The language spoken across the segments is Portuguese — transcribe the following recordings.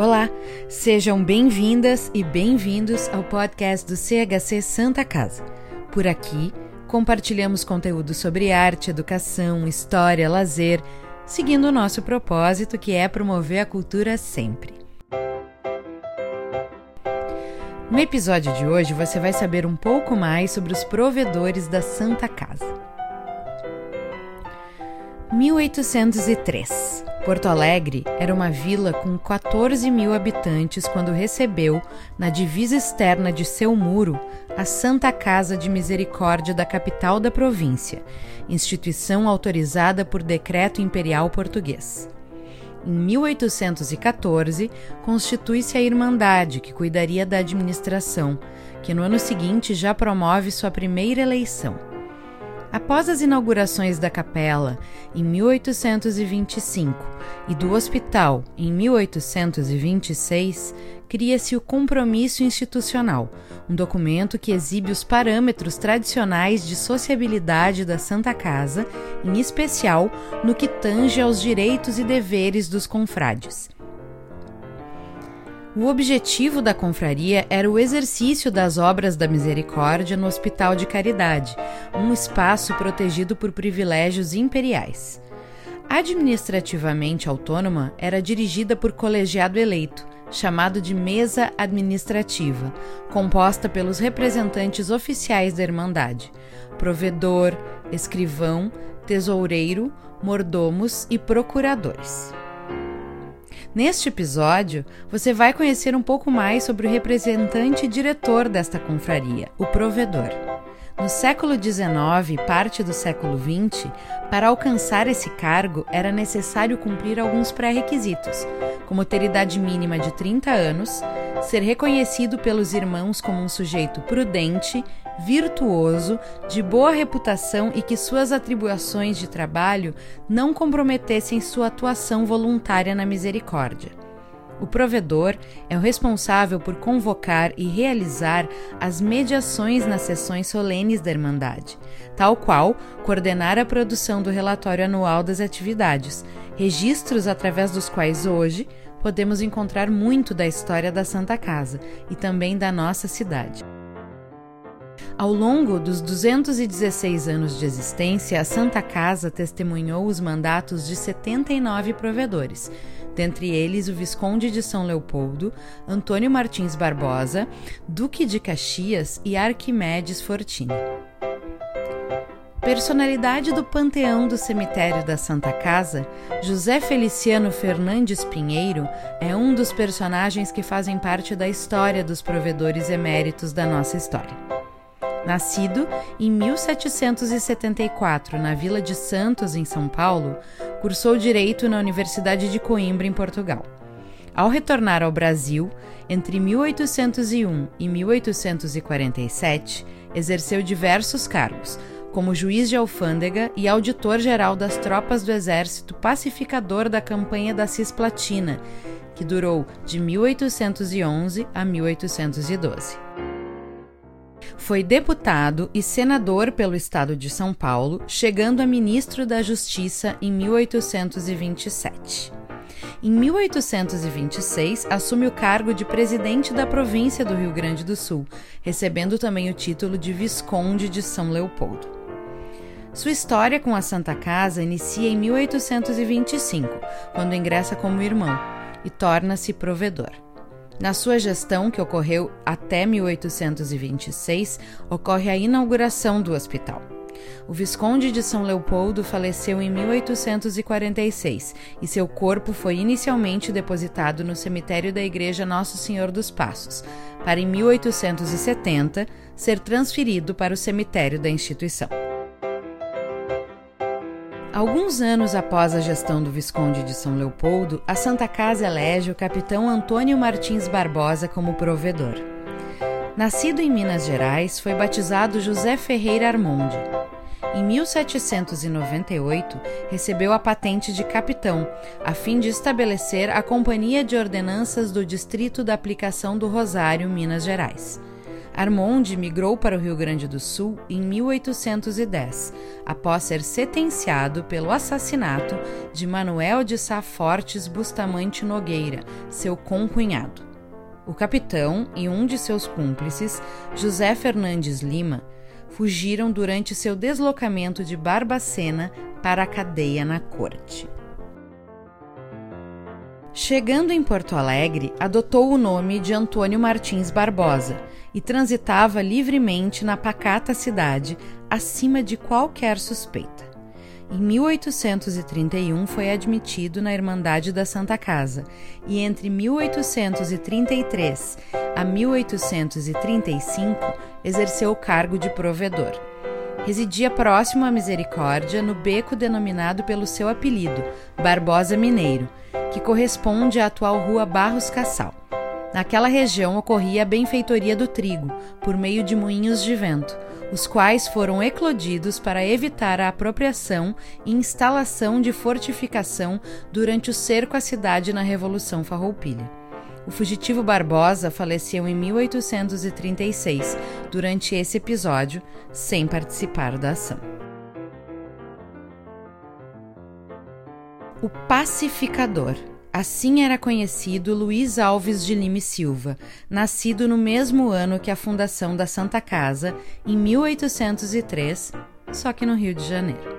Olá, sejam bem-vindas e bem-vindos ao podcast do CHC Santa Casa. Por aqui, compartilhamos conteúdo sobre arte, educação, história, lazer, seguindo o nosso propósito que é promover a cultura sempre. No episódio de hoje, você vai saber um pouco mais sobre os provedores da Santa Casa. 1803 Porto Alegre era uma vila com 14 mil habitantes quando recebeu, na divisa externa de seu muro, a Santa Casa de Misericórdia da capital da província, instituição autorizada por decreto imperial português. Em 1814, constitui-se a Irmandade, que cuidaria da administração, que no ano seguinte já promove sua primeira eleição. Após as inaugurações da capela em 1825 e do hospital em 1826, cria-se o Compromisso Institucional, um documento que exibe os parâmetros tradicionais de sociabilidade da Santa Casa, em especial no que tange aos direitos e deveres dos confrades. O objetivo da confraria era o exercício das obras da misericórdia no Hospital de Caridade, um espaço protegido por privilégios imperiais. Administrativamente autônoma, era dirigida por colegiado eleito, chamado de Mesa Administrativa, composta pelos representantes oficiais da Irmandade, provedor, escrivão, tesoureiro, mordomos e procuradores. Neste episódio, você vai conhecer um pouco mais sobre o representante e diretor desta confraria, o provedor. No século XIX e parte do século XX, para alcançar esse cargo era necessário cumprir alguns pré-requisitos, como ter idade mínima de 30 anos, ser reconhecido pelos irmãos como um sujeito prudente, virtuoso, de boa reputação e que suas atribuições de trabalho não comprometessem sua atuação voluntária na misericórdia. O provedor é o responsável por convocar e realizar as mediações nas sessões solenes da Irmandade, tal qual coordenar a produção do relatório anual das atividades, registros através dos quais hoje podemos encontrar muito da história da Santa Casa e também da nossa cidade. Ao longo dos 216 anos de existência, a Santa Casa testemunhou os mandatos de 79 provedores, dentre eles o Visconde de São Leopoldo, Antônio Martins Barbosa, Duque de Caxias e Arquimedes Fortini. Personalidade do panteão do cemitério da Santa Casa, José Feliciano Fernandes Pinheiro é um dos personagens que fazem parte da história dos provedores eméritos da nossa história. Nascido em 1774 na Vila de Santos, em São Paulo, cursou Direito na Universidade de Coimbra, em Portugal. Ao retornar ao Brasil, entre 1801 e 1847, exerceu diversos cargos, como juiz de alfândega e auditor-geral das tropas do Exército Pacificador da Campanha da Cisplatina, que durou de 1811 a 1812. Foi deputado e senador pelo estado de São Paulo, chegando a ministro da Justiça em 1827. Em 1826, assume o cargo de presidente da província do Rio Grande do Sul, recebendo também o título de Visconde de São Leopoldo. Sua história com a Santa Casa inicia em 1825, quando ingressa como irmão e torna-se provedor. Na sua gestão, que ocorreu até 1826, ocorre a inauguração do hospital. O Visconde de São Leopoldo faleceu em 1846 e seu corpo foi inicialmente depositado no cemitério da Igreja Nosso Senhor dos Passos, para em 1870 ser transferido para o cemitério da instituição. Alguns anos após a gestão do Visconde de São Leopoldo, a Santa Casa elege o capitão Antônio Martins Barbosa como provedor. Nascido em Minas Gerais, foi batizado José Ferreira Armonde. Em 1798, recebeu a patente de capitão, a fim de estabelecer a Companhia de Ordenanças do Distrito da Aplicação do Rosário, Minas Gerais. Armonde migrou para o Rio Grande do Sul em 1810, após ser sentenciado pelo assassinato de Manuel de Sá Fortes Bustamante Nogueira, seu concunhado. O capitão e um de seus cúmplices, José Fernandes Lima, fugiram durante seu deslocamento de Barbacena para a cadeia na corte. Chegando em Porto Alegre, adotou o nome de Antônio Martins Barbosa e transitava livremente na pacata cidade, acima de qualquer suspeita. Em 1831 foi admitido na Irmandade da Santa Casa e entre 1833 a 1835 exerceu o cargo de provedor. Residia próximo à Misericórdia, no beco denominado pelo seu apelido, Barbosa Mineiro, que corresponde à atual rua Barros Cassal. Naquela região ocorria a benfeitoria do trigo, por meio de moinhos de vento, os quais foram eclodidos para evitar a apropriação e instalação de fortificação durante o cerco à cidade na Revolução Farroupilha. O fugitivo Barbosa faleceu em 1836, durante esse episódio, sem participar da ação. O pacificador. Assim era conhecido Luiz Alves de Lima e Silva, nascido no mesmo ano que a fundação da Santa Casa, em 1803, só que no Rio de Janeiro.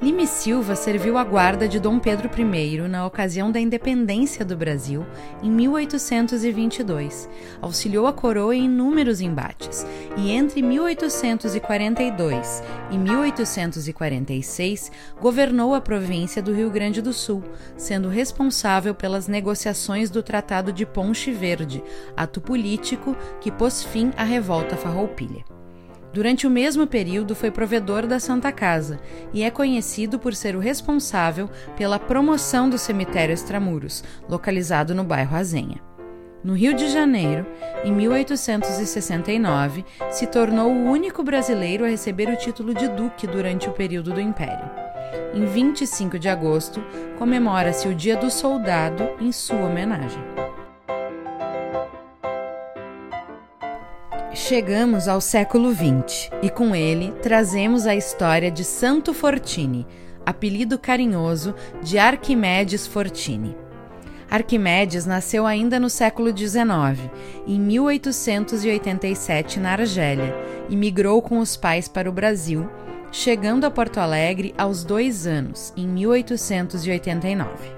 Lima Silva serviu a guarda de Dom Pedro I na ocasião da independência do Brasil em 1822. Auxiliou a coroa em inúmeros embates e entre 1842 e 1846 governou a província do Rio Grande do Sul, sendo responsável pelas negociações do Tratado de Ponche Verde, ato político que pôs fim à revolta farroupilha. Durante o mesmo período, foi provedor da Santa Casa e é conhecido por ser o responsável pela promoção do cemitério Extramuros, localizado no bairro Azenha. No Rio de Janeiro, em 1869, se tornou o único brasileiro a receber o título de duque durante o período do Império. Em 25 de agosto, comemora-se o Dia do Soldado em sua homenagem. Chegamos ao século XX e com ele trazemos a história de Santo Fortini, apelido carinhoso de Arquimedes Fortini. Arquimedes nasceu ainda no século XIX, em 1887 na Argélia, e migrou com os pais para o Brasil, chegando a Porto Alegre aos dois anos, em 1889.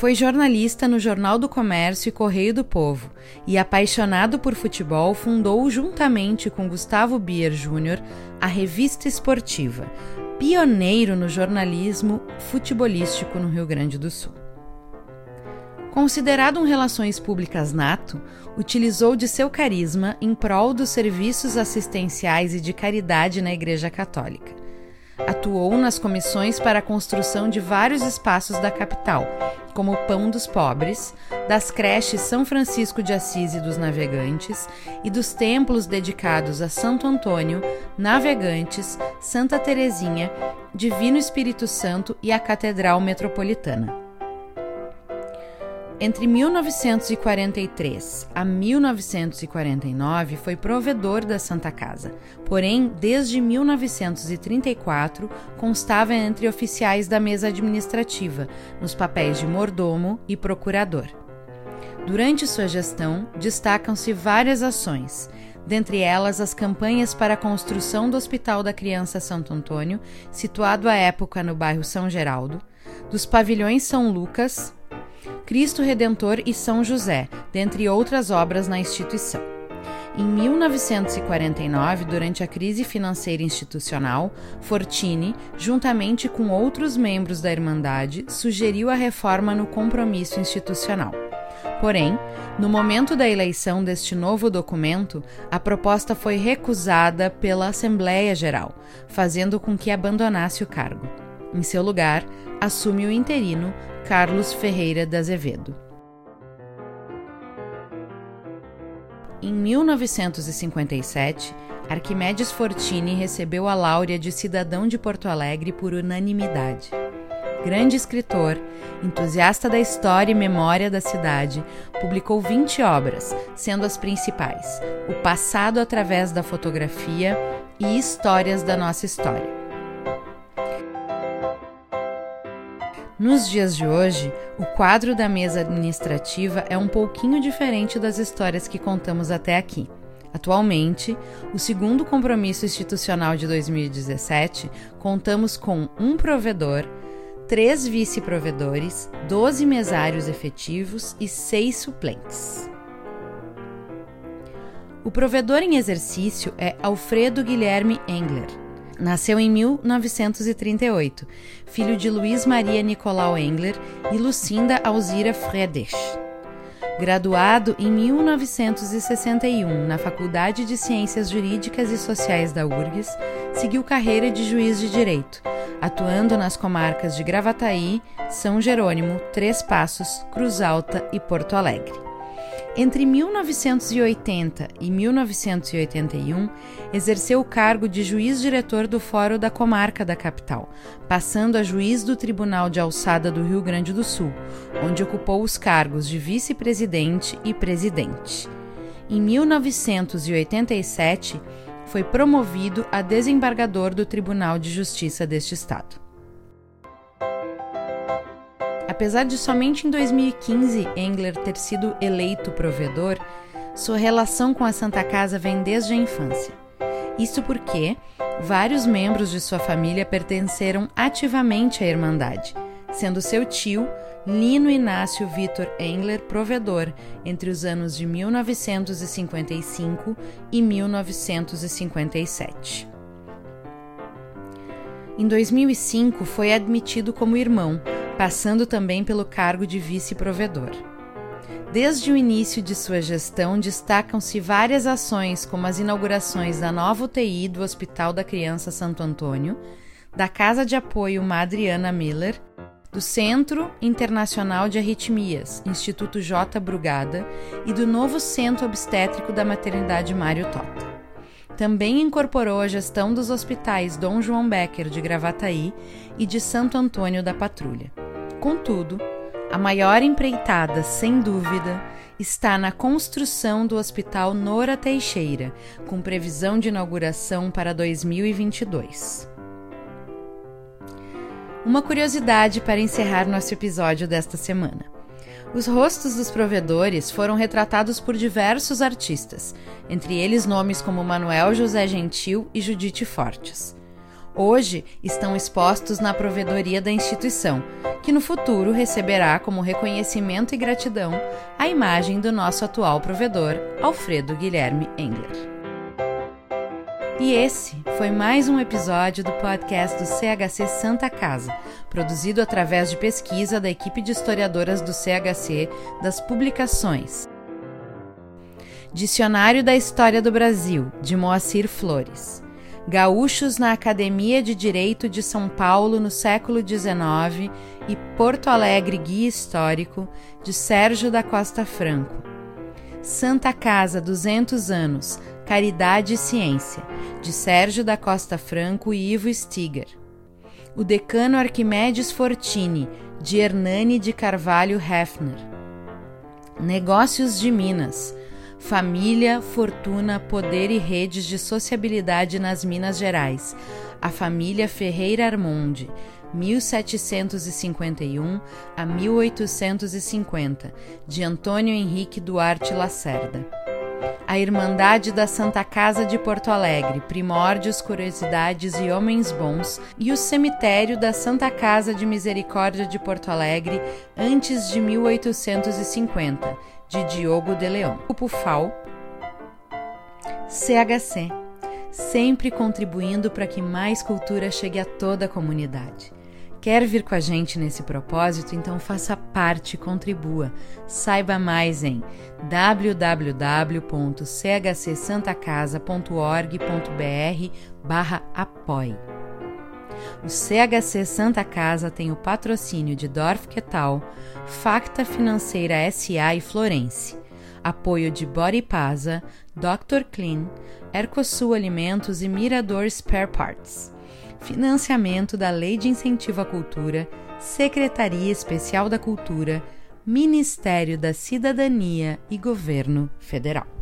Foi jornalista no Jornal do Comércio e Correio do Povo e, apaixonado por futebol, fundou, juntamente com Gustavo Bier Júnior, a Revista Esportiva, pioneiro no jornalismo futebolístico no Rio Grande do Sul. Considerado um relações públicas nato, utilizou de seu carisma em prol dos serviços assistenciais e de caridade na Igreja Católica. Atuou nas comissões para a construção de vários espaços da capital, como Pão dos Pobres, das creches São Francisco de Assis e dos Navegantes e dos templos dedicados a Santo Antônio, Navegantes, Santa Teresinha, Divino Espírito Santo e a Catedral Metropolitana. Entre 1943 a 1949 foi provedor da Santa Casa, porém, desde 1934 constava entre oficiais da mesa administrativa, nos papéis de mordomo e procurador. Durante sua gestão, destacam-se várias ações, dentre elas as campanhas para a construção do Hospital da Criança Santo Antônio, situado à época no bairro São Geraldo, dos pavilhões São Lucas, Cristo Redentor e São José, dentre outras obras na instituição. Em 1949, durante a crise financeira institucional, Fortini, juntamente com outros membros da Irmandade, sugeriu a reforma no compromisso institucional. Porém, no momento da eleição deste novo documento, a proposta foi recusada pela Assembleia Geral, fazendo com que abandonasse o cargo. Em seu lugar, assume o interino Carlos Ferreira de Azevedo. Em 1957, Arquimedes Fortini recebeu a láurea de cidadão de Porto Alegre por unanimidade. grande escritor, entusiasta da história e memória da cidade, publicou 20 obras, sendo as principais O Passado através da Fotografia e Histórias da Nossa História. Nos dias de hoje, o quadro da mesa administrativa é um pouquinho diferente das histórias que contamos até aqui. Atualmente, o segundo compromisso institucional de 2017, contamos com um provedor, três vice-provedores, 12 mesários efetivos e seis suplentes. O provedor em exercício é Alfredo Guilherme Engler. Nasceu em 1938, filho de Luiz Maria Nicolau Engler e Lucinda Alzira Friedrich. Graduado em 1961 na Faculdade de Ciências Jurídicas e Sociais da URGS, seguiu carreira de juiz de direito, atuando nas comarcas de Gravataí, São Jerônimo, Três Passos, Cruz Alta e Porto Alegre. Entre 1980 e 1981, exerceu o cargo de juiz-diretor do Fórum da Comarca da capital, passando a juiz do Tribunal de Alçada do Rio Grande do Sul, onde ocupou os cargos de vice-presidente e presidente. Em 1987, foi promovido a desembargador do Tribunal de Justiça deste estado. Apesar de somente em 2015 Engler ter sido eleito provedor, sua relação com a Santa Casa vem desde a infância. Isso porque vários membros de sua família pertenceram ativamente à Irmandade, sendo seu tio, Lino Inácio Vitor Engler, provedor entre os anos de 1955 e 1957. Em 2005, foi admitido como irmão passando também pelo cargo de vice-provedor. Desde o início de sua gestão, destacam-se várias ações, como as inaugurações da nova UTI do Hospital da Criança Santo Antônio, da Casa de Apoio Madriana Miller, do Centro Internacional de Arritmias, Instituto J. Brugada, e do novo Centro Obstétrico da Maternidade Mário Tota. Também incorporou a gestão dos hospitais Dom João Becker de Gravataí e de Santo Antônio da Patrulha. Contudo, a maior empreitada, sem dúvida, está na construção do Hospital Nora Teixeira, com previsão de inauguração para 2022. Uma curiosidade para encerrar nosso episódio desta semana. Os rostos dos provedores foram retratados por diversos artistas, entre eles nomes como Manuel José Gentil e Judite Fortes. Hoje estão expostos na provedoria da instituição, que no futuro receberá como reconhecimento e gratidão a imagem do nosso atual provedor, Alfredo Guilherme Engler. E esse foi mais um episódio do podcast do CHC Santa Casa, produzido através de pesquisa da equipe de historiadoras do CHC das publicações. Dicionário da História do Brasil, de Moacir Flores. Gaúchos na Academia de Direito de São Paulo no século XIX e Porto Alegre Guia Histórico, de Sérgio da Costa Franco. Santa Casa 200 anos, Caridade e Ciência, de Sérgio da Costa Franco e Ivo Stiger. O Decano Arquimedes Fortini, de Hernani de Carvalho Hefner. Negócios de Minas, Família, Fortuna, Poder e Redes de Sociabilidade nas Minas Gerais. A família Ferreira Armonde, 1751 a 1850, de Antônio Henrique Duarte Lacerda. A Irmandade da Santa Casa de Porto Alegre, Primórdios, Curiosidades e Homens Bons, e o Cemitério da Santa Casa de Misericórdia de Porto Alegre, antes de 1850 de Diogo de Leão. Grupo FAO, CHC, sempre contribuindo para que mais cultura chegue a toda a comunidade. Quer vir com a gente nesse propósito? Então faça parte contribua. Saiba mais em www.chcsantacasa.org.br barra apoie. O CHC Santa Casa tem o patrocínio de Dorf Quetal, Facta Financeira SA e Florence, apoio de Body Pasa, Dr. Clean, Ercosul Alimentos e Mirador Spare Parts. Financiamento da Lei de Incentivo à Cultura, Secretaria Especial da Cultura, Ministério da Cidadania e Governo Federal.